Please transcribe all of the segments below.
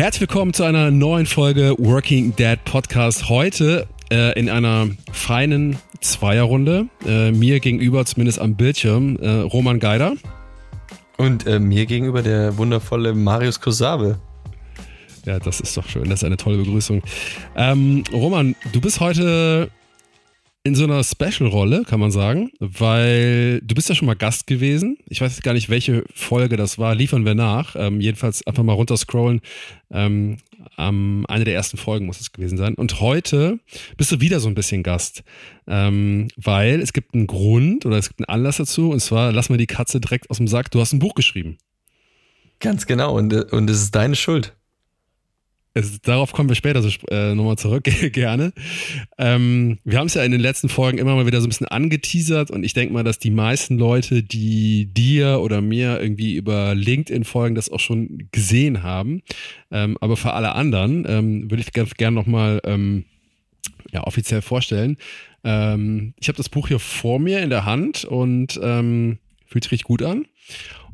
Herzlich willkommen zu einer neuen Folge Working Dad Podcast. Heute äh, in einer feinen Zweierrunde. Äh, mir gegenüber, zumindest am Bildschirm, äh, Roman Geider. Und äh, mir gegenüber der wundervolle Marius Kosabe. Ja, das ist doch schön. Das ist eine tolle Begrüßung. Ähm, Roman, du bist heute in so einer Special-Rolle, kann man sagen, weil du bist ja schon mal Gast gewesen. Ich weiß gar nicht, welche Folge das war. Liefern wir nach. Ähm, jedenfalls einfach mal runterscrollen. Ähm, ähm, eine der ersten Folgen muss es gewesen sein. Und heute bist du wieder so ein bisschen Gast, ähm, weil es gibt einen Grund oder es gibt einen Anlass dazu. Und zwar, lass mal die Katze direkt aus dem Sack. Du hast ein Buch geschrieben. Ganz genau. Und, und es ist deine Schuld. Es, darauf kommen wir später so, äh, nochmal zurück, gerne. Ähm, wir haben es ja in den letzten Folgen immer mal wieder so ein bisschen angeteasert und ich denke mal, dass die meisten Leute, die dir oder mir irgendwie über LinkedIn folgen, das auch schon gesehen haben. Ähm, aber für alle anderen ähm, würde ich ganz gerne nochmal ähm, ja, offiziell vorstellen. Ähm, ich habe das Buch hier vor mir in der Hand und ähm, fühlt sich richtig gut an.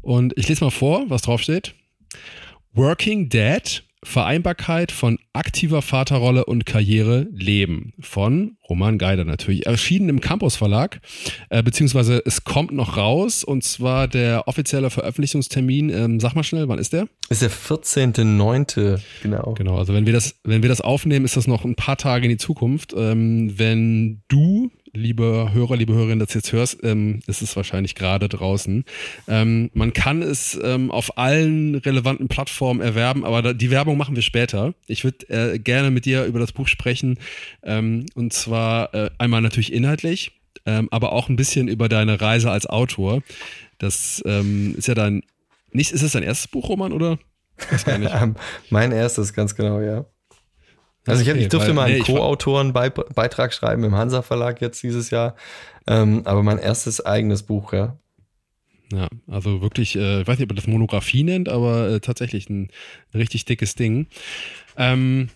Und ich lese mal vor, was draufsteht. Working Dad Vereinbarkeit von aktiver Vaterrolle und Karriere leben von Roman Geider natürlich. Erschienen im Campus Verlag, äh, beziehungsweise es kommt noch raus und zwar der offizielle Veröffentlichungstermin, ähm, sag mal schnell, wann ist der? Ist der 14.9., genau. Genau, also wenn wir das, wenn wir das aufnehmen, ist das noch ein paar Tage in die Zukunft. Ähm, wenn du liebe Hörer, liebe Hörerinnen, das jetzt hörst, ähm, ist es wahrscheinlich gerade draußen. Ähm, man kann es ähm, auf allen relevanten Plattformen erwerben, aber da, die Werbung machen wir später. Ich würde äh, gerne mit dir über das Buch sprechen ähm, und zwar äh, einmal natürlich inhaltlich, ähm, aber auch ein bisschen über deine Reise als Autor. Das ähm, ist ja dein, nicht, ist es dein erstes Buch, Roman, oder? mein erstes, ganz genau, ja. Also ich, okay, ich durfte weil, mal einen nee, Co-Autoren-Beitrag schreiben im Hansa Verlag jetzt dieses Jahr, ähm, aber mein erstes eigenes Buch, ja. Ja, also wirklich, äh, ich weiß nicht, ob man das Monographie nennt, aber äh, tatsächlich ein, ein, richtig dickes Ding. Ähm,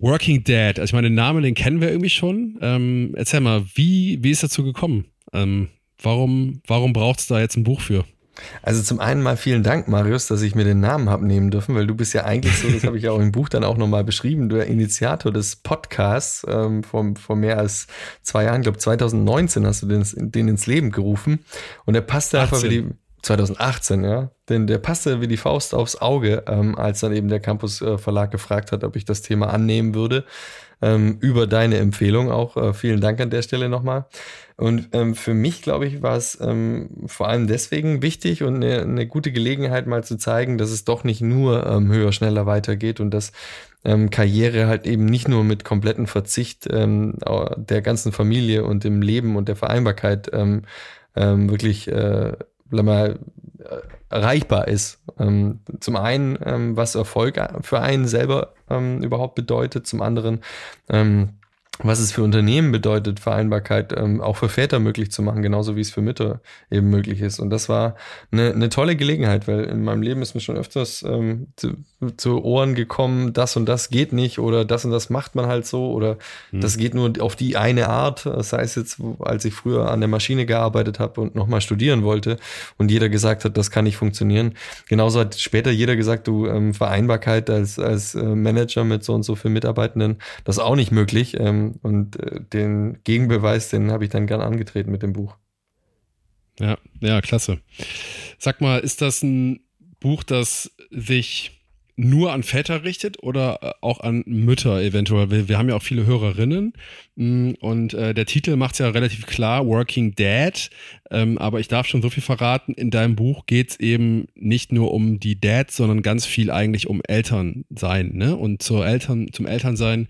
Working Dead, also ich meine, den Namen, den kennen wir irgendwie schon. Ähm, erzähl mal, wie, wie ist dazu gekommen? Ähm, warum warum braucht es da jetzt ein Buch für? Also zum einen mal vielen Dank, Marius, dass ich mir den Namen habe nehmen dürfen, weil du bist ja eigentlich so, das habe ich ja auch im Buch dann auch nochmal beschrieben, der Initiator des Podcasts ähm, vor, vor mehr als zwei Jahren, ich glaube 2019 hast du den, den ins Leben gerufen und der passte 18. einfach wie die 2018, ja, denn der passte wie die Faust aufs Auge, ähm, als dann eben der Campus äh, Verlag gefragt hat, ob ich das Thema annehmen würde ähm, über deine Empfehlung auch. Äh, vielen Dank an der Stelle nochmal. Und ähm, für mich, glaube ich, war es ähm, vor allem deswegen wichtig und eine, eine, gute Gelegenheit, mal zu zeigen, dass es doch nicht nur ähm, höher, schneller weitergeht und dass ähm, Karriere halt eben nicht nur mit kompletten Verzicht ähm, der ganzen Familie und dem Leben und der Vereinbarkeit ähm, ähm, wirklich äh, mal, äh, erreichbar ist. Ähm, zum einen, ähm, was Erfolg für einen selber ähm, überhaupt bedeutet, zum anderen, ähm, was es für Unternehmen bedeutet, Vereinbarkeit ähm, auch für Väter möglich zu machen, genauso wie es für Mütter eben möglich ist. Und das war eine, eine tolle Gelegenheit, weil in meinem Leben ist mir schon öfters ähm, zu, zu, Ohren gekommen, das und das geht nicht oder das und das macht man halt so oder mhm. das geht nur auf die eine Art, sei es jetzt, als ich früher an der Maschine gearbeitet habe und nochmal studieren wollte und jeder gesagt hat, das kann nicht funktionieren. Genauso hat später jeder gesagt, du ähm, Vereinbarkeit als, als äh, Manager mit so und so vielen Mitarbeitenden, das ist auch nicht möglich. Ähm, und äh, den Gegenbeweis, den habe ich dann gern angetreten mit dem Buch. Ja, ja, klasse. Sag mal, ist das ein Buch, das sich nur an Väter richtet oder äh, auch an Mütter eventuell? Wir, wir haben ja auch viele Hörerinnen mm, und äh, der Titel macht es ja relativ klar, Working Dad. Ähm, aber ich darf schon so viel verraten, in deinem Buch geht es eben nicht nur um die Dads, sondern ganz viel eigentlich um Elternsein. Ne? Und zur Eltern, zum Elternsein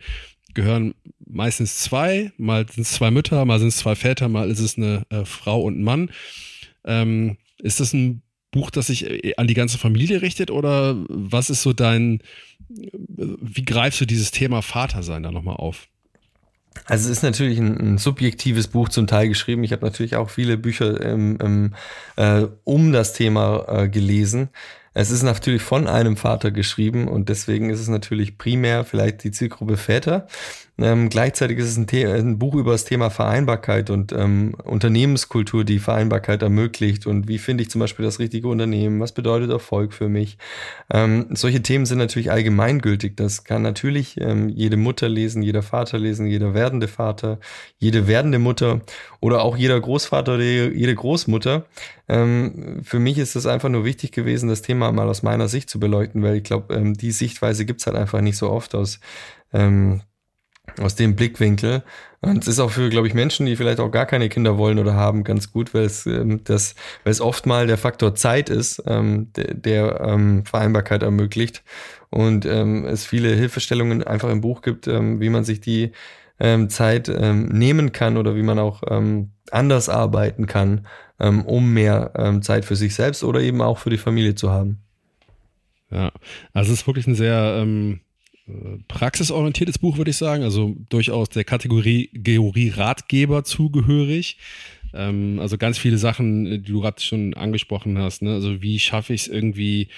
gehören meistens zwei, mal sind es zwei Mütter, mal sind es zwei Väter, mal ist es eine äh, Frau und ein Mann. Ähm, ist das ein Buch, das sich äh, an die ganze Familie richtet oder was ist so dein, wie greifst du dieses Thema Vatersein da nochmal auf? Also es ist natürlich ein, ein, subjektives Buch zum Teil geschrieben. Ich habe natürlich auch viele Bücher ähm, ähm, äh, um das Thema äh, gelesen. Es ist natürlich von einem Vater geschrieben und deswegen ist es natürlich primär vielleicht die Zielgruppe Väter. Ähm, gleichzeitig ist es ein, ein, Buch über das Thema Vereinbarkeit und ähm, Unternehmenskultur, die Vereinbarkeit ermöglicht und wie finde ich zum Beispiel das richtige Unternehmen, was bedeutet Erfolg für mich. Ähm, solche Themen sind natürlich allgemeingültig. Das kann natürlich ähm, jede Mutter lesen, jeder Vater lesen, jeder werdende Vater, jede werdende Mutter oder auch jeder Großvater oder jede Großmutter. Ähm, für mich ist es einfach nur wichtig gewesen, das Thema mal aus meiner Sicht zu beleuchten, weil ich glaube, ähm, die Sichtweise gibt's halt einfach nicht so oft aus ähm, aus dem Blickwinkel. Und es ist auch für, glaube ich, Menschen, die vielleicht auch gar keine Kinder wollen oder haben, ganz gut, weil es, ähm, das, weil es oft mal der Faktor Zeit ist, ähm, der, der ähm, Vereinbarkeit ermöglicht. Und ähm, es viele Hilfestellungen einfach im Buch gibt, ähm, wie man sich die ähm, Zeit ähm, nehmen kann oder wie man auch ähm, anders arbeiten kann, ähm, um mehr ähm, Zeit für sich selbst oder eben auch für die Familie zu haben. Ja, also es ist wirklich ein sehr ähm, praxisorientiertes Buch, würde ich sagen. Also durchaus der Kategorie Georie Ratgeber zugehörig. Ähm, also ganz viele Sachen, die du gerade schon angesprochen hast. Ne? Also wie schaffe ich es irgendwie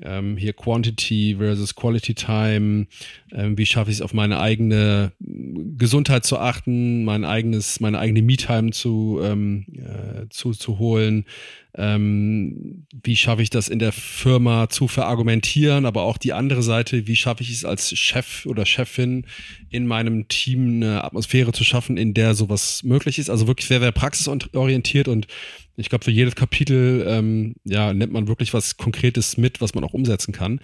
ähm, hier Quantity versus Quality Time, ähm, wie schaffe ich es auf meine eigene Gesundheit zu achten, mein eigenes, meine eigene Me-Time zu, ähm, äh, zu, zu holen, ähm, wie schaffe ich das in der Firma zu verargumentieren, aber auch die andere Seite, wie schaffe ich es als Chef oder Chefin in meinem Team eine Atmosphäre zu schaffen, in der sowas möglich ist. Also wirklich sehr, sehr praxisorientiert und ich glaube, für jedes Kapitel ähm, ja, nimmt man wirklich was Konkretes mit, was man auch umsetzen kann.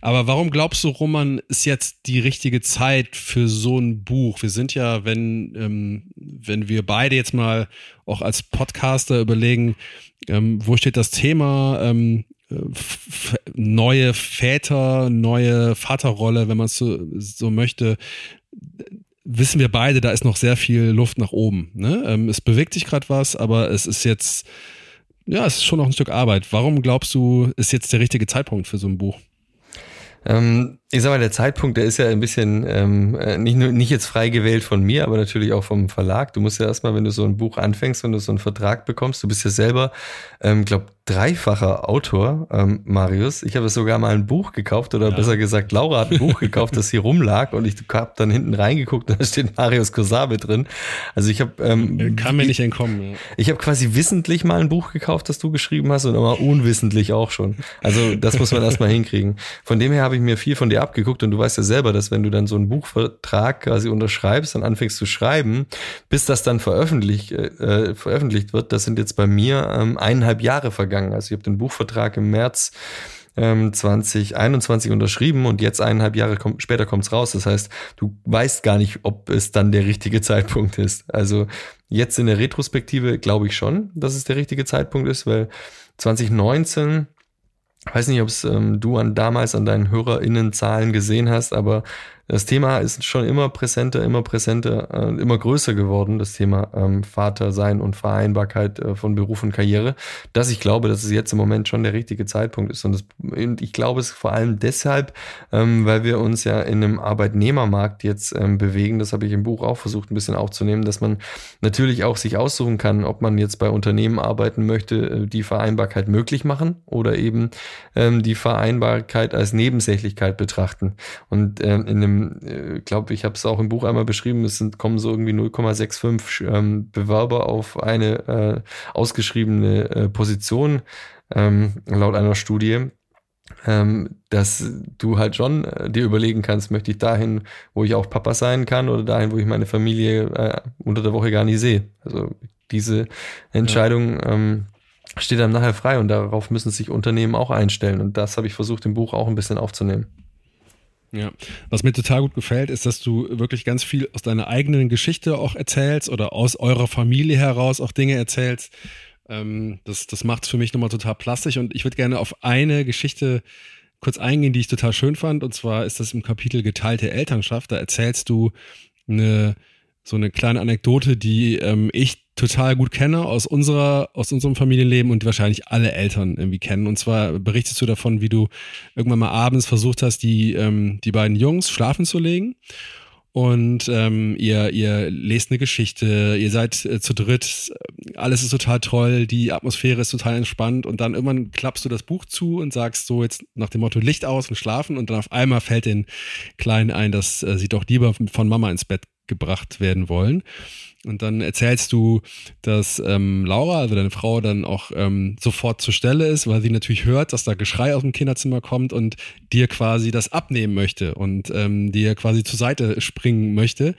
Aber warum glaubst du, Roman, ist jetzt die richtige Zeit für so ein Buch? Wir sind ja, wenn, ähm, wenn wir beide jetzt mal auch als Podcaster überlegen, ähm, wo steht das Thema? Ähm, neue Väter, neue Vaterrolle, wenn man es so, so möchte, wissen wir beide, da ist noch sehr viel Luft nach oben. Ne? Ähm, es bewegt sich gerade was, aber es ist jetzt, ja, es ist schon noch ein Stück Arbeit. Warum glaubst du, ist jetzt der richtige Zeitpunkt für so ein Buch? Ähm, ich sag mal, der Zeitpunkt, der ist ja ein bisschen ähm, äh, nicht nur nicht jetzt frei gewählt von mir, aber natürlich auch vom Verlag. Du musst ja erstmal, wenn du so ein Buch anfängst, wenn du so einen Vertrag bekommst, du bist ja selber, ähm, glaube dreifacher Autor, ähm, Marius. Ich habe sogar mal ein Buch gekauft oder ja. besser gesagt, Laura hat ein Buch gekauft, das hier rumlag und ich habe dann hinten reingeguckt und da steht Marius Kosabe drin. Also ich habe ähm, kann mir nicht entkommen. Ja. Ich habe quasi wissentlich mal ein Buch gekauft, das du geschrieben hast und aber unwissentlich auch schon. Also das muss man erstmal hinkriegen. Von dem her habe ich mir viel von dir dir abgeguckt und du weißt ja selber, dass wenn du dann so einen Buchvertrag quasi unterschreibst und anfängst zu schreiben, bis das dann veröffentlicht, äh, veröffentlicht wird, das sind jetzt bei mir ähm, eineinhalb Jahre vergangen. Also ich habe den Buchvertrag im März 2021 ähm, unterschrieben und jetzt eineinhalb Jahre kommt, später kommt es raus. Das heißt, du weißt gar nicht, ob es dann der richtige Zeitpunkt ist. Also jetzt in der Retrospektive glaube ich schon, dass es der richtige Zeitpunkt ist, weil 2019 weiß nicht, ob es ähm, du an damals an deinen HörerInnenzahlen gesehen hast, aber das Thema ist schon immer präsenter, immer präsenter, äh, immer größer geworden, das Thema ähm, Vater sein und Vereinbarkeit äh, von Beruf und Karriere, dass ich glaube, dass es jetzt im Moment schon der richtige Zeitpunkt ist. Und, das, und ich glaube es vor allem deshalb, ähm, weil wir uns ja in einem Arbeitnehmermarkt jetzt ähm, bewegen. Das habe ich im Buch auch versucht, ein bisschen aufzunehmen, dass man natürlich auch sich aussuchen kann, ob man jetzt bei Unternehmen arbeiten möchte, äh, die Vereinbarkeit möglich machen oder eben ähm, die Vereinbarkeit als Nebensächlichkeit betrachten. Und ähm, in einem äh, glaube, ich habe es auch im Buch einmal beschrieben, es sind, kommen so irgendwie 0,65 ähm, Bewerber auf eine äh, ausgeschriebene äh, Position ähm, laut einer Studie. Ähm, dass du halt schon äh, dir überlegen kannst, möchte ich dahin, wo ich auch Papa sein kann oder dahin, wo ich meine Familie äh, unter der Woche gar nicht sehe. Also diese Entscheidung ja. ähm, steht dann nachher frei und darauf müssen sich Unternehmen auch einstellen. Und das habe ich versucht im Buch auch ein bisschen aufzunehmen. Ja, was mir total gut gefällt, ist, dass du wirklich ganz viel aus deiner eigenen Geschichte auch erzählst oder aus eurer Familie heraus auch Dinge erzählst. Ähm, das das macht es für mich nochmal total plastisch und ich würde gerne auf eine Geschichte kurz eingehen, die ich total schön fand. Und zwar ist das im Kapitel Geteilte Elternschaft. Da erzählst du eine, so eine kleine Anekdote, die ähm, ich total gut kenne aus unserer, aus unserem Familienleben und wahrscheinlich alle Eltern irgendwie kennen. Und zwar berichtest du davon, wie du irgendwann mal abends versucht hast, die, ähm, die beiden Jungs schlafen zu legen und ähm, ihr, ihr lest eine Geschichte, ihr seid äh, zu dritt, alles ist total toll, die Atmosphäre ist total entspannt und dann irgendwann klappst du das Buch zu und sagst so jetzt nach dem Motto Licht aus und schlafen und dann auf einmal fällt den Kleinen ein, dass äh, sie doch lieber von Mama ins Bett gebracht werden wollen. Und dann erzählst du, dass ähm, Laura, also deine Frau, dann auch ähm, sofort zur Stelle ist, weil sie natürlich hört, dass da Geschrei aus dem Kinderzimmer kommt und dir quasi das abnehmen möchte und ähm, dir quasi zur Seite springen möchte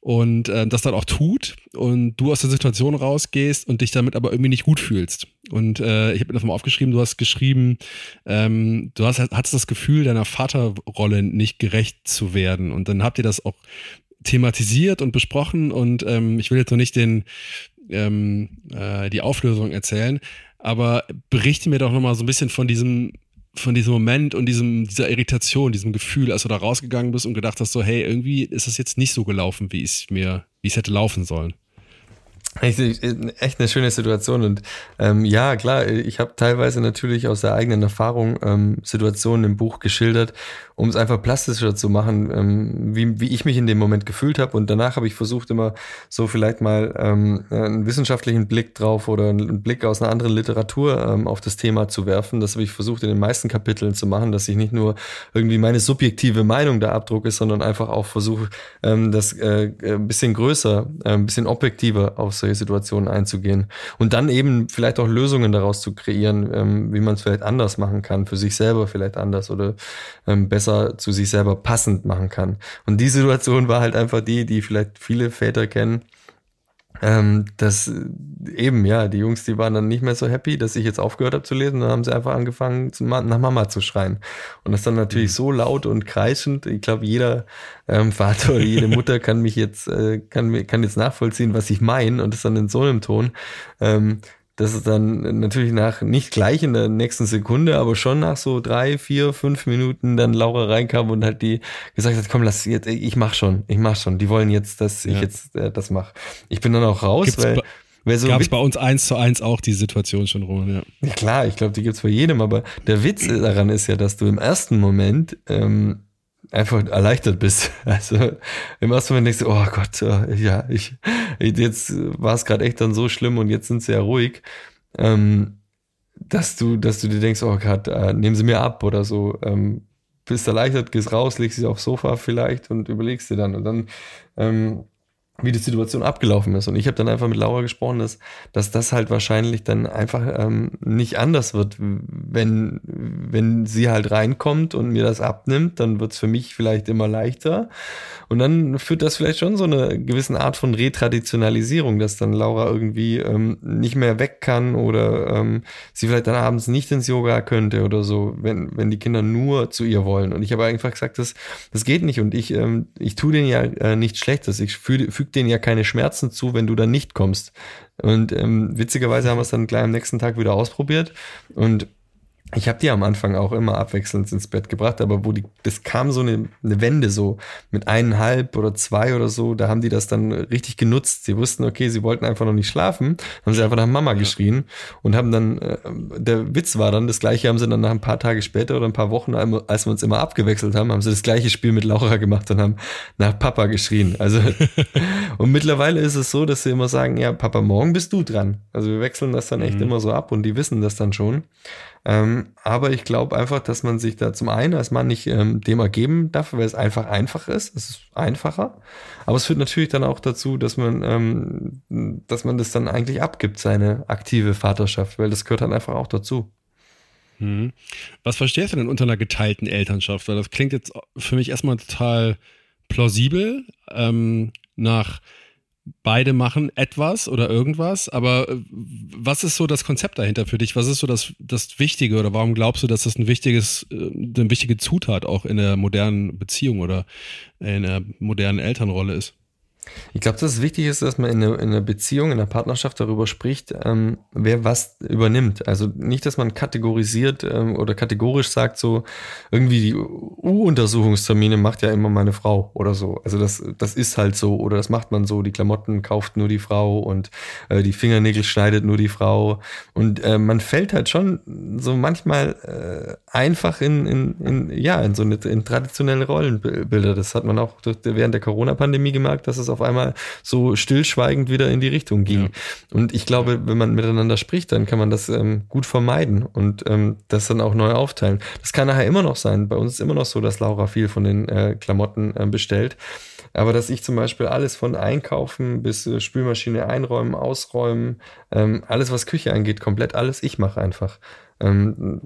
und äh, das dann auch tut und du aus der Situation rausgehst und dich damit aber irgendwie nicht gut fühlst. Und äh, ich habe mir das mal aufgeschrieben, du hast geschrieben, ähm, du hast, hattest das Gefühl, deiner Vaterrolle nicht gerecht zu werden. Und dann habt ihr das auch thematisiert und besprochen und ähm, ich will jetzt noch nicht den, ähm, äh, die Auflösung erzählen, aber berichte mir doch nochmal so ein bisschen von diesem, von diesem Moment und diesem, dieser Irritation, diesem Gefühl, als du da rausgegangen bist und gedacht hast, so, hey, irgendwie ist es jetzt nicht so gelaufen, wie es mir, wie es hätte laufen sollen. Echt, echt eine schöne Situation und ähm, ja, klar, ich habe teilweise natürlich aus der eigenen Erfahrung ähm, Situationen im Buch geschildert, um es einfach plastischer zu machen, ähm, wie, wie ich mich in dem Moment gefühlt habe und danach habe ich versucht immer so vielleicht mal ähm, einen wissenschaftlichen Blick drauf oder einen Blick aus einer anderen Literatur ähm, auf das Thema zu werfen. Das habe ich versucht in den meisten Kapiteln zu machen, dass ich nicht nur irgendwie meine subjektive Meinung da abdrucke, sondern einfach auch versuche, ähm, das äh, ein bisschen größer, äh, ein bisschen objektiver auf solche Situationen einzugehen. Und dann eben vielleicht auch Lösungen daraus zu kreieren, ähm, wie man es vielleicht anders machen kann, für sich selber vielleicht anders oder ähm, besser zu sich selber passend machen kann. Und die Situation war halt einfach die, die vielleicht viele Väter kennen, ähm, dass eben, ja, die Jungs, die waren dann nicht mehr so happy, dass ich jetzt aufgehört habe zu lesen. Dann haben sie einfach angefangen, nach Mama zu schreien. Und das dann natürlich mhm. so laut und kreischend. Ich glaube, jeder ähm, Vater oder jede Mutter kann mich jetzt, äh, kann, kann jetzt nachvollziehen, was ich meine. Und das dann in so einem Ton. Ähm, dass es dann natürlich nach, nicht gleich in der nächsten Sekunde, aber schon nach so drei, vier, fünf Minuten dann Laura reinkam und halt die gesagt hat, komm, lass jetzt, ich mach schon, ich mach schon. Die wollen jetzt, dass ja. ich jetzt äh, das mache. Ich bin dann auch raus, Gibt's weil. Weil so Gab es bei uns eins zu eins auch die Situation schon rum, ja. ja klar, ich glaube, die gibt's bei jedem, aber der Witz daran ist ja, dass du im ersten Moment ähm, einfach erleichtert bist. Also im ersten Moment denkst du, oh Gott, äh, ja, ich, jetzt war es gerade echt dann so schlimm und jetzt sind sie ja ruhig, ähm, dass du, dass du dir denkst, oh Gott, äh, nehmen sie mir ab oder so. Ähm, bist erleichtert, gehst raus, legst dich aufs Sofa vielleicht und überlegst dir dann. Und dann ähm, wie die Situation abgelaufen ist. Und ich habe dann einfach mit Laura gesprochen, dass, dass das halt wahrscheinlich dann einfach ähm, nicht anders wird. Wenn, wenn sie halt reinkommt und mir das abnimmt, dann wird es für mich vielleicht immer leichter. Und dann führt das vielleicht schon so eine gewisse Art von Retraditionalisierung, dass dann Laura irgendwie ähm, nicht mehr weg kann oder ähm, sie vielleicht dann abends nicht ins Yoga könnte oder so, wenn, wenn die Kinder nur zu ihr wollen. Und ich habe einfach gesagt, das, das geht nicht. Und ich, ähm, ich tue denen ja äh, nichts Schlechtes. Ich fühle füge denen ja keine Schmerzen zu, wenn du dann nicht kommst. Und ähm, witzigerweise haben wir es dann gleich am nächsten Tag wieder ausprobiert und ich habe die am Anfang auch immer abwechselnd ins Bett gebracht, aber wo die, das kam so eine, eine Wende so mit eineinhalb oder zwei oder so, da haben die das dann richtig genutzt. Sie wussten, okay, sie wollten einfach noch nicht schlafen, haben sie einfach nach Mama ja. geschrien und haben dann, äh, der Witz war dann, das gleiche haben sie dann nach ein paar Tage später oder ein paar Wochen, als wir uns immer abgewechselt haben, haben sie das gleiche Spiel mit Laura gemacht und haben nach Papa geschrien. Also, und mittlerweile ist es so, dass sie immer sagen, ja, Papa, morgen bist du dran. Also wir wechseln das dann echt mhm. immer so ab und die wissen das dann schon. Ähm, aber ich glaube einfach, dass man sich da zum einen als Mann nicht ähm, dem ergeben darf, weil es einfach einfach ist. Es ist einfacher. Aber es führt natürlich dann auch dazu, dass man, ähm, dass man das dann eigentlich abgibt, seine aktive Vaterschaft, weil das gehört dann einfach auch dazu. Hm. Was verstehst du denn unter einer geteilten Elternschaft? Weil das klingt jetzt für mich erstmal total plausibel ähm, nach beide machen etwas oder irgendwas, aber äh, was ist so das Konzept dahinter für dich? Was ist so das, das Wichtige oder warum glaubst du, dass das ein wichtiges, äh, eine wichtige Zutat auch in der modernen Beziehung oder in der modernen Elternrolle ist? Ich glaube, dass es wichtig ist, dass man in einer, in einer Beziehung, in einer Partnerschaft darüber spricht, ähm, wer was übernimmt. Also nicht, dass man kategorisiert ähm, oder kategorisch sagt, so irgendwie die U-Untersuchungstermine macht ja immer meine Frau oder so. Also das, das ist halt so oder das macht man so. Die Klamotten kauft nur die Frau und äh, die Fingernägel schneidet nur die Frau. Und äh, man fällt halt schon so manchmal äh, einfach in, in, in, ja, in so eine in traditionelle Rollenbilder. Das hat man auch während der Corona-Pandemie gemerkt, dass es auf einmal so stillschweigend wieder in die Richtung ging. Ja. Und ich glaube, wenn man miteinander spricht, dann kann man das ähm, gut vermeiden und ähm, das dann auch neu aufteilen. Das kann nachher immer noch sein. Bei uns ist immer noch so, dass Laura viel von den äh, Klamotten äh, bestellt. Aber dass ich zum Beispiel alles von Einkaufen bis äh, Spülmaschine einräumen, ausräumen, ähm, alles was Küche angeht, komplett alles ich mache einfach. Ähm,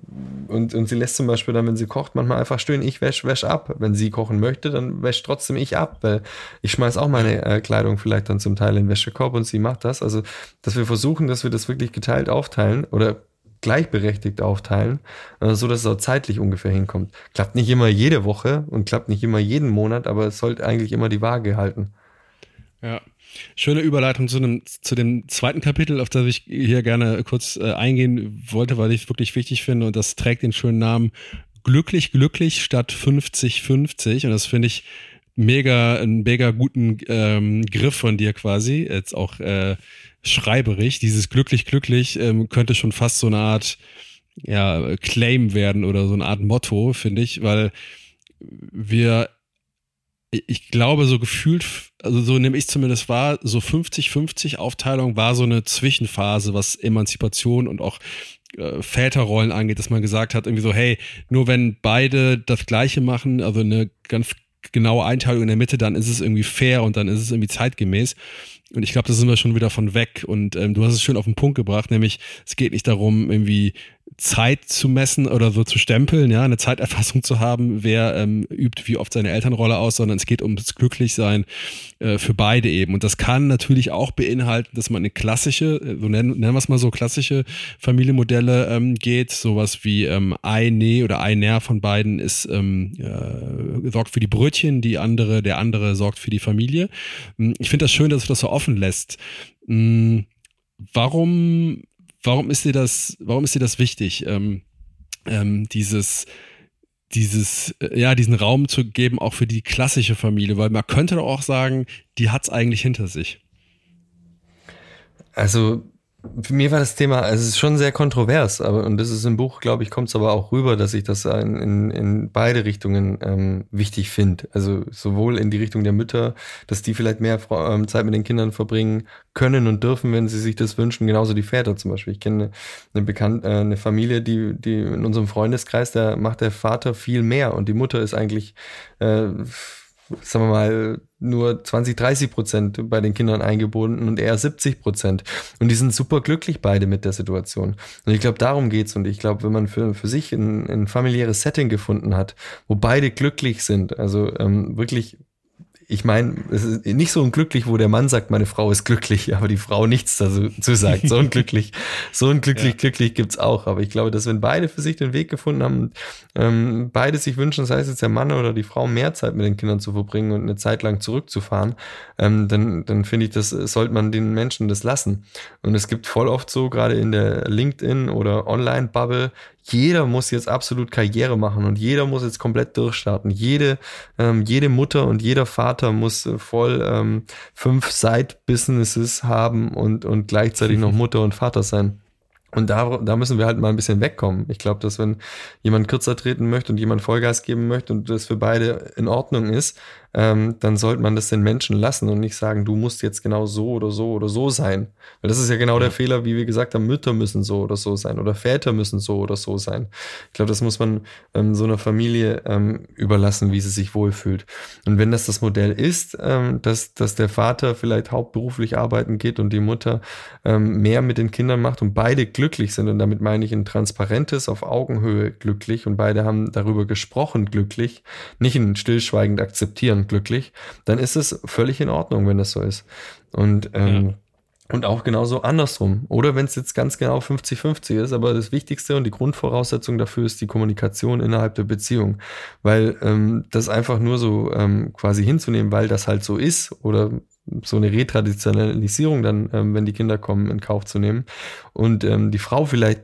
und, und sie lässt zum Beispiel dann, wenn sie kocht, manchmal einfach stehen, ich wäsch, wäsch ab. Wenn sie kochen möchte, dann wäscht trotzdem ich ab, weil ich schmeiß auch meine äh, Kleidung vielleicht dann zum Teil in den Wäschekorb und sie macht das. Also, dass wir versuchen, dass wir das wirklich geteilt aufteilen oder gleichberechtigt aufteilen, äh, so dass es auch zeitlich ungefähr hinkommt. Klappt nicht immer jede Woche und klappt nicht immer jeden Monat, aber es sollte eigentlich immer die Waage halten. Ja, Schöne Überleitung zu, einem, zu dem zweiten Kapitel, auf das ich hier gerne kurz äh, eingehen wollte, weil ich es wirklich wichtig finde und das trägt den schönen Namen Glücklich, glücklich statt 50, 50 und das finde ich mega, einen mega guten ähm, Griff von dir quasi, jetzt auch äh, schreiberig. Dieses glücklich, glücklich ähm, könnte schon fast so eine Art ja, Claim werden oder so eine Art Motto, finde ich, weil wir ich glaube, so gefühlt, also so nehme ich zumindest wahr, so 50-50 Aufteilung war so eine Zwischenphase, was Emanzipation und auch äh, Väterrollen angeht, dass man gesagt hat, irgendwie so, hey, nur wenn beide das Gleiche machen, also eine ganz genaue Einteilung in der Mitte, dann ist es irgendwie fair und dann ist es irgendwie zeitgemäß. Und ich glaube, da sind wir schon wieder von weg. Und ähm, du hast es schön auf den Punkt gebracht, nämlich es geht nicht darum, irgendwie Zeit zu messen oder so zu stempeln, ja, eine Zeiterfassung zu haben, wer ähm, übt wie oft seine Elternrolle aus, sondern es geht ums Glücklichsein äh, für beide eben. Und das kann natürlich auch beinhalten, dass man eine klassische, äh, so nennen, nennen wir es mal so, klassische Familienmodelle ähm, geht, sowas wie ähm, eine oder einer von beiden ist ähm, äh, sorgt für die Brötchen, die andere, der andere sorgt für die Familie. Hm, ich finde das schön, dass du das so offen lässt. Hm, warum warum ist dir das, warum ist dir das wichtig, ähm, ähm, dieses, dieses, äh, ja, diesen Raum zu geben, auch für die klassische Familie, weil man könnte doch auch sagen, die hat es eigentlich hinter sich. Also für mich war das Thema, also es ist schon sehr kontrovers, aber und das ist im Buch, glaube ich, kommt es aber auch rüber, dass ich das in, in, in beide Richtungen ähm, wichtig finde. Also sowohl in die Richtung der Mütter, dass die vielleicht mehr ähm, Zeit mit den Kindern verbringen können und dürfen, wenn sie sich das wünschen, genauso die Väter zum Beispiel. Ich kenne eine, eine, äh, eine Familie, die, die in unserem Freundeskreis, da macht der Vater viel mehr und die Mutter ist eigentlich äh, sagen wir mal, nur 20, 30 Prozent bei den Kindern eingebunden und eher 70 Prozent. Und die sind super glücklich beide mit der Situation. Und ich glaube, darum geht's. Und ich glaube, wenn man für, für sich ein, ein familiäres Setting gefunden hat, wo beide glücklich sind, also ähm, wirklich ich meine, es ist nicht so unglücklich, wo der Mann sagt, meine Frau ist glücklich, aber die Frau nichts dazu sagt. So unglücklich, so unglücklich, ja. glücklich gibt's auch. Aber ich glaube, dass wenn beide für sich den Weg gefunden haben, ähm, beide sich wünschen, sei es jetzt der Mann oder die Frau, mehr Zeit mit den Kindern zu verbringen und eine Zeit lang zurückzufahren, ähm, dann, dann finde ich, das sollte man den Menschen das lassen. Und es gibt voll oft so, gerade in der LinkedIn oder Online-Bubble, jeder muss jetzt absolut Karriere machen und jeder muss jetzt komplett durchstarten. Jede, ähm, jede Mutter und jeder Vater muss äh, voll ähm, fünf Side-Businesses haben und, und gleichzeitig noch Mutter und Vater sein. Und da, da müssen wir halt mal ein bisschen wegkommen. Ich glaube, dass wenn jemand kürzer treten möchte und jemand Vollgas geben möchte und das für beide in Ordnung ist, ähm, dann sollte man das den Menschen lassen und nicht sagen, du musst jetzt genau so oder so oder so sein. Weil das ist ja genau ja. der Fehler, wie wir gesagt haben, Mütter müssen so oder so sein oder Väter müssen so oder so sein. Ich glaube, das muss man ähm, so einer Familie ähm, überlassen, wie sie sich wohlfühlt. Und wenn das das Modell ist, ähm, dass, dass der Vater vielleicht hauptberuflich arbeiten geht und die Mutter ähm, mehr mit den Kindern macht und beide glücklich sind, und damit meine ich ein transparentes, auf Augenhöhe glücklich und beide haben darüber gesprochen glücklich, nicht ein stillschweigend akzeptieren, glücklich, dann ist es völlig in Ordnung, wenn das so ist. Und, ähm, ja. und auch genauso andersrum. Oder wenn es jetzt ganz genau 50-50 ist, aber das Wichtigste und die Grundvoraussetzung dafür ist die Kommunikation innerhalb der Beziehung. Weil ähm, das einfach nur so ähm, quasi hinzunehmen, weil das halt so ist oder so eine Retraditionalisierung dann, ähm, wenn die Kinder kommen, in Kauf zu nehmen. Und ähm, die Frau vielleicht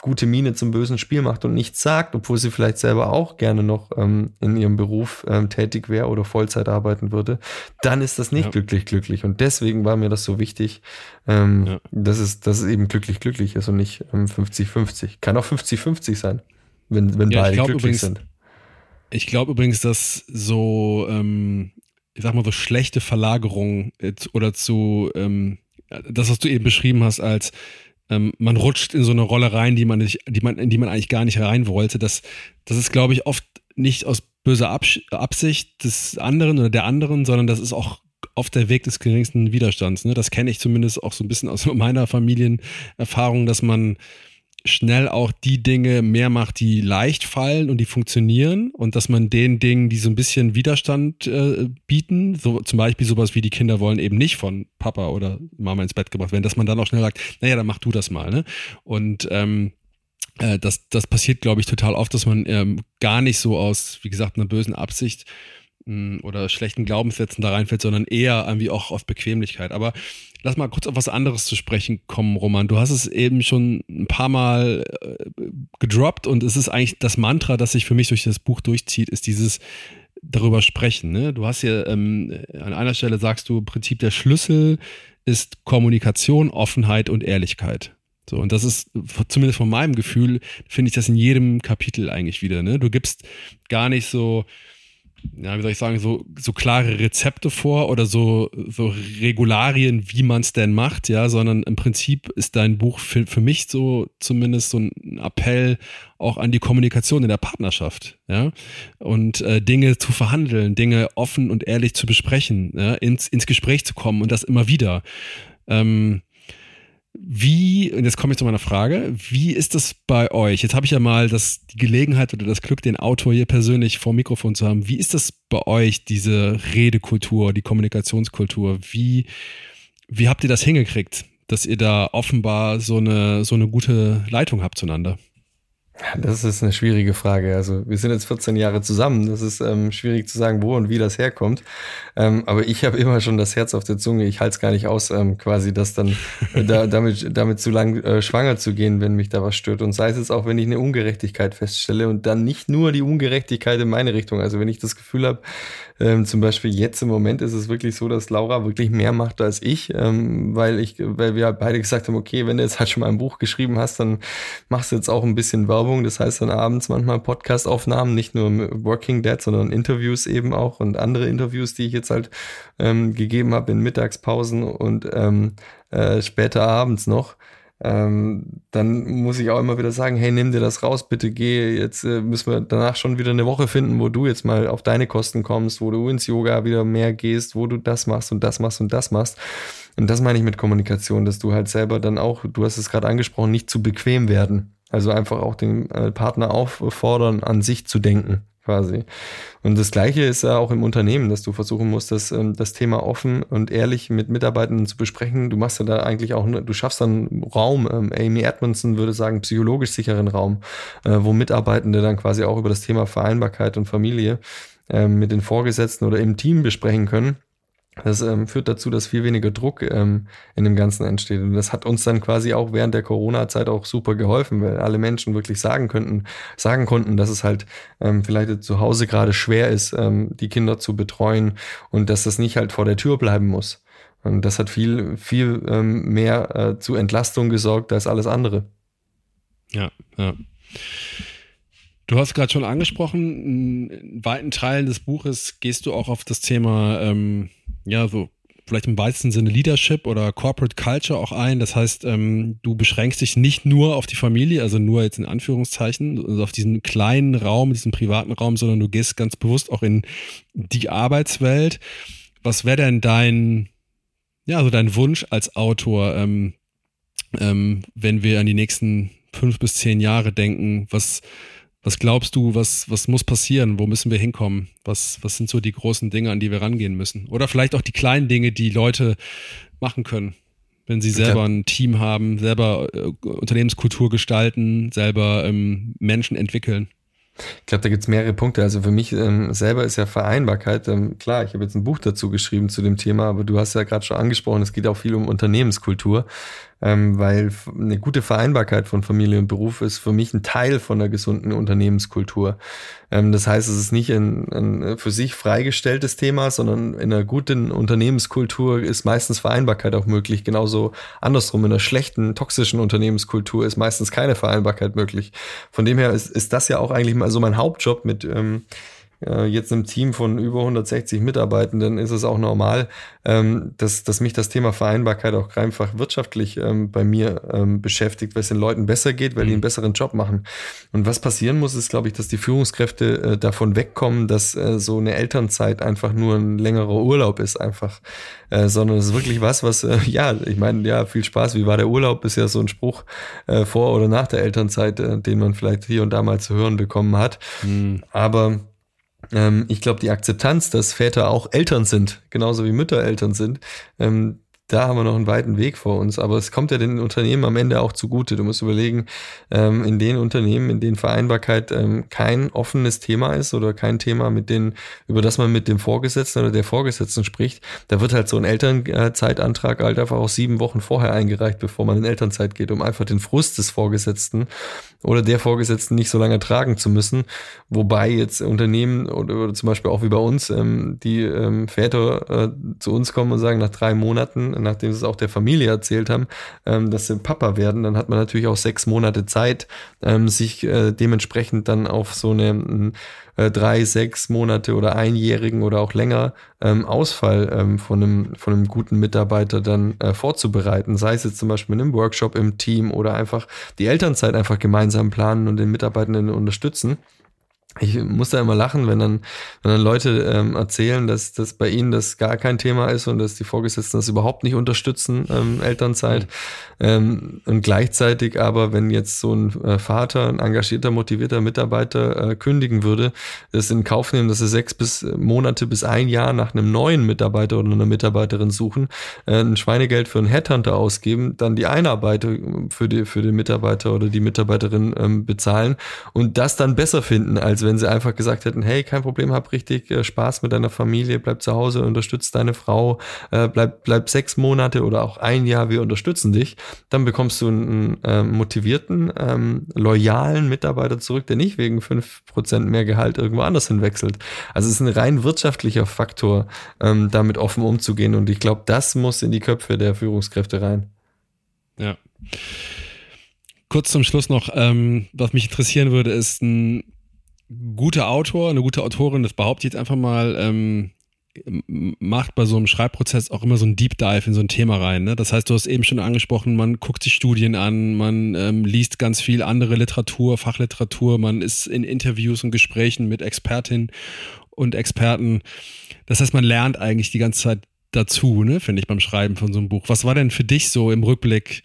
gute Miene zum bösen Spiel macht und nichts sagt, obwohl sie vielleicht selber auch gerne noch ähm, in ihrem Beruf ähm, tätig wäre oder Vollzeit arbeiten würde, dann ist das nicht ja. glücklich glücklich. Und deswegen war mir das so wichtig, ähm, ja. dass, es, dass es eben glücklich glücklich ist und nicht 50-50. Ähm, Kann auch 50-50 sein, wenn, wenn ja, beide glücklich übrigens, sind. Ich glaube übrigens, dass so, ähm, ich sag mal, so schlechte Verlagerungen oder zu, ähm, das, was du eben beschrieben hast, als ähm, man rutscht in so eine Rolle rein, die man nicht, die man, in die man eigentlich gar nicht rein wollte. Das, das ist, glaube ich, oft nicht aus böser Abs Absicht des anderen oder der anderen, sondern das ist auch oft der Weg des geringsten Widerstands. Ne? Das kenne ich zumindest auch so ein bisschen aus meiner Familienerfahrung, dass man schnell auch die Dinge mehr macht, die leicht fallen und die funktionieren und dass man den Dingen, die so ein bisschen Widerstand äh, bieten, so zum Beispiel sowas wie die Kinder wollen eben nicht von Papa oder Mama ins Bett gebracht werden, dass man dann auch schnell sagt, naja, dann mach du das mal. Ne? Und ähm, äh, das, das passiert, glaube ich, total oft, dass man ähm, gar nicht so aus, wie gesagt, einer bösen Absicht oder schlechten Glaubenssätzen da reinfällt, sondern eher irgendwie auch auf Bequemlichkeit. Aber lass mal kurz auf was anderes zu sprechen kommen, Roman. Du hast es eben schon ein paar Mal äh, gedroppt und es ist eigentlich das Mantra, das sich für mich durch das Buch durchzieht, ist dieses darüber sprechen. Ne? Du hast hier ähm, an einer Stelle sagst du, im Prinzip der Schlüssel ist Kommunikation, Offenheit und Ehrlichkeit. So, und das ist zumindest von meinem Gefühl, finde ich das in jedem Kapitel eigentlich wieder. Ne? Du gibst gar nicht so, ja, wie soll ich sagen, so, so klare Rezepte vor oder so, so Regularien, wie man es denn macht, ja, sondern im Prinzip ist dein Buch für, für mich so zumindest so ein Appell auch an die Kommunikation in der Partnerschaft, ja, und äh, Dinge zu verhandeln, Dinge offen und ehrlich zu besprechen, ja? ins, ins Gespräch zu kommen und das immer wieder. Ähm, wie, und jetzt komme ich zu meiner Frage, wie ist das bei euch? Jetzt habe ich ja mal das, die Gelegenheit oder das Glück, den Autor hier persönlich vor Mikrofon zu haben. Wie ist das bei euch, diese Redekultur, die Kommunikationskultur? Wie, wie habt ihr das hingekriegt, dass ihr da offenbar so eine, so eine gute Leitung habt zueinander? Das ist eine schwierige Frage. Also wir sind jetzt 14 Jahre zusammen. Das ist ähm, schwierig zu sagen, wo und wie das herkommt. Ähm, aber ich habe immer schon das Herz auf der Zunge. Ich halte es gar nicht aus, ähm, quasi das dann äh, da, damit, damit zu lang äh, schwanger zu gehen, wenn mich da was stört. Und sei es jetzt auch, wenn ich eine Ungerechtigkeit feststelle und dann nicht nur die Ungerechtigkeit in meine Richtung. Also wenn ich das Gefühl habe, ähm, zum Beispiel jetzt im Moment ist es wirklich so, dass Laura wirklich mehr macht als ich, ähm, weil ich, weil wir beide gesagt haben, okay, wenn du jetzt halt schon mal ein Buch geschrieben hast, dann machst du jetzt auch ein bisschen Werbung. Das heißt dann abends manchmal Podcast-Aufnahmen, nicht nur Working Dead, sondern Interviews eben auch und andere Interviews, die ich jetzt halt ähm, gegeben habe in Mittagspausen und ähm, äh, später abends noch ähm, dann muss ich auch immer wieder sagen, hey, nimm dir das raus, bitte geh, jetzt äh, müssen wir danach schon wieder eine Woche finden, wo du jetzt mal auf deine Kosten kommst, wo du ins Yoga wieder mehr gehst, wo du das machst und das machst und das machst. Und das meine ich mit Kommunikation, dass du halt selber dann auch, du hast es gerade angesprochen, nicht zu bequem werden. Also einfach auch den äh, Partner auffordern, an sich zu denken quasi. Und das Gleiche ist ja auch im Unternehmen, dass du versuchen musst, das, ähm, das Thema offen und ehrlich mit Mitarbeitenden zu besprechen. Du machst ja da eigentlich auch, du schaffst dann Raum, ähm, Amy Edmondson würde sagen, psychologisch sicheren Raum, äh, wo Mitarbeitende dann quasi auch über das Thema Vereinbarkeit und Familie ähm, mit den Vorgesetzten oder im Team besprechen können das ähm, führt dazu, dass viel weniger Druck ähm, in dem Ganzen entsteht. Und das hat uns dann quasi auch während der Corona-Zeit auch super geholfen, weil alle Menschen wirklich sagen könnten, sagen konnten, dass es halt ähm, vielleicht zu Hause gerade schwer ist, ähm, die Kinder zu betreuen und dass das nicht halt vor der Tür bleiben muss. Und das hat viel, viel ähm, mehr äh, zu Entlastung gesorgt als alles andere. Ja, ja. Du hast gerade schon angesprochen, in weiten Teilen des Buches gehst du auch auf das Thema, ähm, ja, so vielleicht im weitesten Sinne Leadership oder Corporate Culture auch ein. Das heißt, ähm, du beschränkst dich nicht nur auf die Familie, also nur jetzt in Anführungszeichen, also auf diesen kleinen Raum, diesen privaten Raum, sondern du gehst ganz bewusst auch in die Arbeitswelt. Was wäre denn dein, ja, so dein Wunsch als Autor, ähm, ähm, wenn wir an die nächsten fünf bis zehn Jahre denken? Was was glaubst du, was, was muss passieren? Wo müssen wir hinkommen? Was, was sind so die großen Dinge, an die wir rangehen müssen? Oder vielleicht auch die kleinen Dinge, die Leute machen können, wenn sie selber ein Team haben, selber äh, Unternehmenskultur gestalten, selber ähm, Menschen entwickeln. Ich glaube, da gibt es mehrere Punkte. Also für mich ähm, selber ist ja Vereinbarkeit, ähm, klar, ich habe jetzt ein Buch dazu geschrieben zu dem Thema, aber du hast ja gerade schon angesprochen, es geht auch viel um Unternehmenskultur, ähm, weil eine gute Vereinbarkeit von Familie und Beruf ist für mich ein Teil von einer gesunden Unternehmenskultur. Ähm, das heißt, es ist nicht ein, ein für sich freigestelltes Thema, sondern in einer guten Unternehmenskultur ist meistens Vereinbarkeit auch möglich. Genauso andersrum, in einer schlechten, toxischen Unternehmenskultur ist meistens keine Vereinbarkeit möglich. Von dem her ist, ist das ja auch eigentlich mal so mein Hauptjob mit ähm, äh, jetzt einem Team von über 160 Mitarbeitenden ist es auch normal, ähm, dass, dass mich das Thema Vereinbarkeit auch einfach wirtschaftlich ähm, bei mir ähm, beschäftigt, weil es den Leuten besser geht, weil die einen mhm. besseren Job machen. Und was passieren muss, ist, glaube ich, dass die Führungskräfte äh, davon wegkommen, dass äh, so eine Elternzeit einfach nur ein längerer Urlaub ist, einfach, äh, sondern es ist wirklich was, was, äh, ja, ich meine, ja, viel Spaß, wie war der Urlaub, ist ja so ein Spruch äh, vor oder nach der Elternzeit, äh, den man vielleicht hier und da mal zu hören bekommen hat. Mhm. Aber ich glaube, die Akzeptanz, dass Väter auch Eltern sind, genauso wie Mütter Eltern sind, ähm, da haben wir noch einen weiten Weg vor uns. Aber es kommt ja den Unternehmen am Ende auch zugute. Du musst überlegen, ähm, in den Unternehmen, in denen Vereinbarkeit ähm, kein offenes Thema ist oder kein Thema, mit denen, über das man mit dem Vorgesetzten oder der Vorgesetzten spricht, da wird halt so ein Elternzeitantrag halt einfach auch sieben Wochen vorher eingereicht, bevor man in Elternzeit geht, um einfach den Frust des Vorgesetzten oder der Vorgesetzten nicht so lange tragen zu müssen. Wobei jetzt Unternehmen oder, zum Beispiel auch wie bei uns, ähm, die Väter äh, zu uns kommen und sagen, nach drei Monaten, nachdem sie es auch der Familie erzählt haben, ähm, dass sie Papa werden, dann hat man natürlich auch sechs Monate Zeit, ähm, sich äh, dementsprechend dann auf so eine äh, drei, sechs Monate oder einjährigen oder auch länger ähm, Ausfall ähm, von, einem, von einem guten Mitarbeiter dann äh, vorzubereiten. Sei es jetzt zum Beispiel in einem Workshop im Team oder einfach die Elternzeit einfach gemeinsam planen und den Mitarbeitenden unterstützen ich muss da immer lachen, wenn dann, wenn dann Leute ähm, erzählen, dass das bei ihnen das gar kein Thema ist und dass die Vorgesetzten das überhaupt nicht unterstützen, ähm, Elternzeit. Mhm. Ähm, und gleichzeitig aber, wenn jetzt so ein äh, Vater, ein engagierter, motivierter Mitarbeiter äh, kündigen würde, das in Kauf nehmen, dass sie sechs bis äh, Monate bis ein Jahr nach einem neuen Mitarbeiter oder einer Mitarbeiterin suchen, äh, ein Schweinegeld für einen Headhunter ausgeben, dann die Einarbeitung für, die, für den Mitarbeiter oder die Mitarbeiterin ähm, bezahlen und das dann besser finden, als wenn sie einfach gesagt hätten, hey, kein Problem, hab richtig äh, Spaß mit deiner Familie, bleib zu Hause, unterstützt deine Frau, äh, bleib, bleib sechs Monate oder auch ein Jahr, wir unterstützen dich, dann bekommst du einen äh, motivierten, ähm, loyalen Mitarbeiter zurück, der nicht wegen fünf Prozent mehr Gehalt irgendwo anders hinwechselt. Also es ist ein rein wirtschaftlicher Faktor, ähm, damit offen umzugehen und ich glaube, das muss in die Köpfe der Führungskräfte rein. Ja. Kurz zum Schluss noch, ähm, was mich interessieren würde, ist ein guter Autor, eine gute Autorin, das behaupte ich jetzt einfach mal, ähm, macht bei so einem Schreibprozess auch immer so ein Deep Dive in so ein Thema rein. Ne? Das heißt, du hast eben schon angesprochen, man guckt sich Studien an, man ähm, liest ganz viel andere Literatur, Fachliteratur, man ist in Interviews und Gesprächen mit Expertinnen und Experten. Das heißt, man lernt eigentlich die ganze Zeit dazu, ne, finde ich, beim Schreiben von so einem Buch. Was war denn für dich so im Rückblick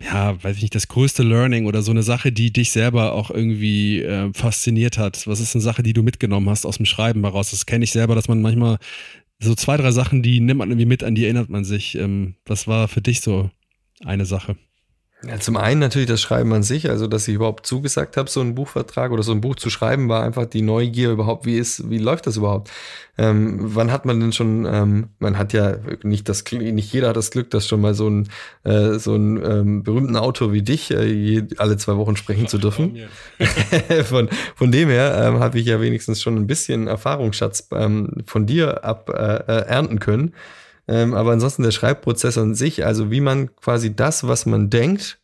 ja, weiß ich nicht, das größte Learning oder so eine Sache, die dich selber auch irgendwie äh, fasziniert hat? Was ist eine Sache, die du mitgenommen hast aus dem Schreiben heraus? Das kenne ich selber, dass man manchmal so zwei, drei Sachen, die nimmt man irgendwie mit, an die erinnert man sich. Ähm, was war für dich so eine Sache? Ja, zum einen natürlich das Schreiben an sich, also dass ich überhaupt zugesagt habe, so einen Buchvertrag oder so ein Buch zu schreiben, war einfach die Neugier überhaupt, wie ist, wie läuft das überhaupt? Ähm, wann hat man denn schon, ähm, man hat ja nicht das nicht jeder hat das Glück, dass schon mal so ein äh, so einen ähm, berühmten Autor wie dich äh, je, alle zwei Wochen sprechen zu dürfen. von, von dem her ähm, habe ich ja wenigstens schon ein bisschen Erfahrungsschatz ähm, von dir ab äh, äh ernten können. Ähm, aber ansonsten der Schreibprozess an sich, also wie man quasi das, was man denkt,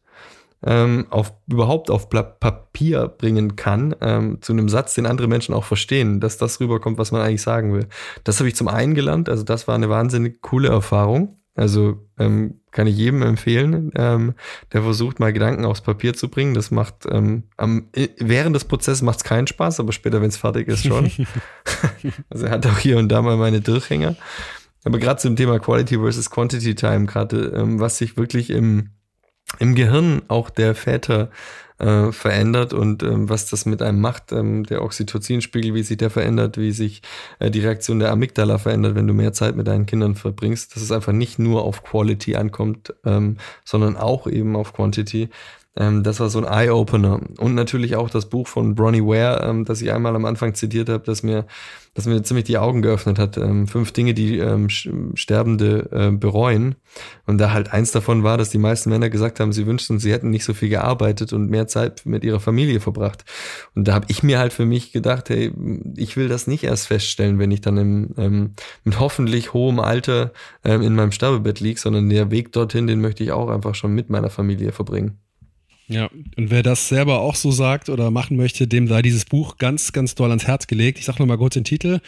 ähm, auf, überhaupt auf Papier bringen kann, ähm, zu einem Satz, den andere Menschen auch verstehen, dass das rüberkommt, was man eigentlich sagen will. Das habe ich zum einen gelernt, also das war eine wahnsinnig coole Erfahrung. Also ähm, kann ich jedem empfehlen, ähm, der versucht mal Gedanken aufs Papier zu bringen. Das macht ähm, am, während des Prozesses macht es keinen Spaß, aber später, wenn es fertig ist, schon. also er hat auch hier und da mal meine Durchhänger. Aber gerade zum Thema Quality versus Quantity Time, gerade ähm, was sich wirklich im, im Gehirn auch der Väter äh, verändert und ähm, was das mit einem macht, ähm, der Oxytocinspiegel, wie sich der verändert, wie sich äh, die Reaktion der Amygdala verändert, wenn du mehr Zeit mit deinen Kindern verbringst, dass es einfach nicht nur auf Quality ankommt, ähm, sondern auch eben auf Quantity. Ähm, das war so ein Eye-Opener. Und natürlich auch das Buch von Bronnie Ware, ähm, das ich einmal am Anfang zitiert habe, das mir, das mir ziemlich die Augen geöffnet hat. Ähm, fünf Dinge, die ähm, Sterbende äh, bereuen. Und da halt eins davon war, dass die meisten Männer gesagt haben, sie wünschten, sie hätten nicht so viel gearbeitet und mehr Zeit mit ihrer Familie verbracht. Und da habe ich mir halt für mich gedacht, hey, ich will das nicht erst feststellen, wenn ich dann im, ähm, mit hoffentlich hohem Alter ähm, in meinem Sterbebett liege, sondern der Weg dorthin, den möchte ich auch einfach schon mit meiner Familie verbringen. Ja, und wer das selber auch so sagt oder machen möchte, dem sei dieses Buch ganz, ganz doll ans Herz gelegt. Ich sage nochmal kurz den Titel.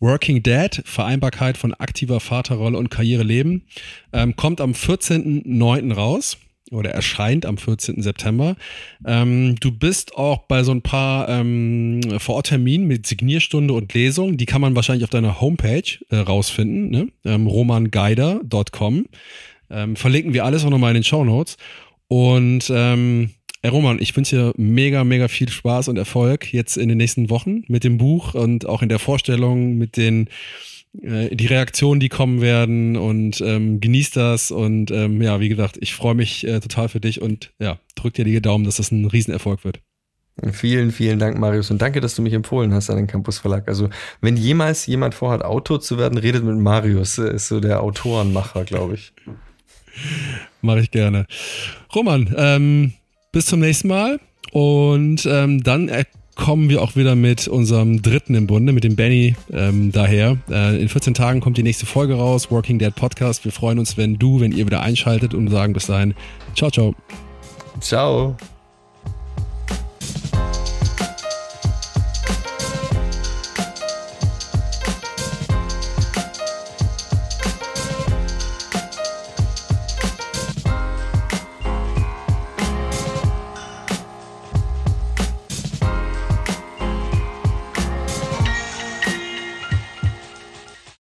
Working Dad, Vereinbarkeit von aktiver Vaterrolle und Karriereleben. Ähm, kommt am 14.09. raus oder erscheint am 14. September. Ähm, du bist auch bei so ein paar ähm, Vorortterminen mit Signierstunde und Lesung. Die kann man wahrscheinlich auf deiner Homepage äh, rausfinden, ne? ähm, romangeider.com. Ähm, verlinken wir alles auch nochmal in den Show Notes. Und ähm, Ey Roman, ich wünsche dir mega, mega viel Spaß und Erfolg jetzt in den nächsten Wochen mit dem Buch und auch in der Vorstellung mit den äh, die Reaktionen, die kommen werden und ähm, genieß das und ähm, ja, wie gesagt, ich freue mich äh, total für dich und ja, drück dir die Daumen, dass das ein Riesenerfolg wird. Vielen, vielen Dank, Marius. Und danke, dass du mich empfohlen hast an den Campus Verlag. Also, wenn jemals jemand vorhat, Autor zu werden, redet mit Marius. Er ist so der Autorenmacher, glaube ich. Mache ich gerne. Roman, ähm, bis zum nächsten Mal. Und ähm, dann kommen wir auch wieder mit unserem dritten im Bunde, mit dem Benny ähm, daher. Äh, in 14 Tagen kommt die nächste Folge raus, Working Dead Podcast. Wir freuen uns, wenn du, wenn ihr wieder einschaltet und sagen bis dahin, ciao, ciao. Ciao.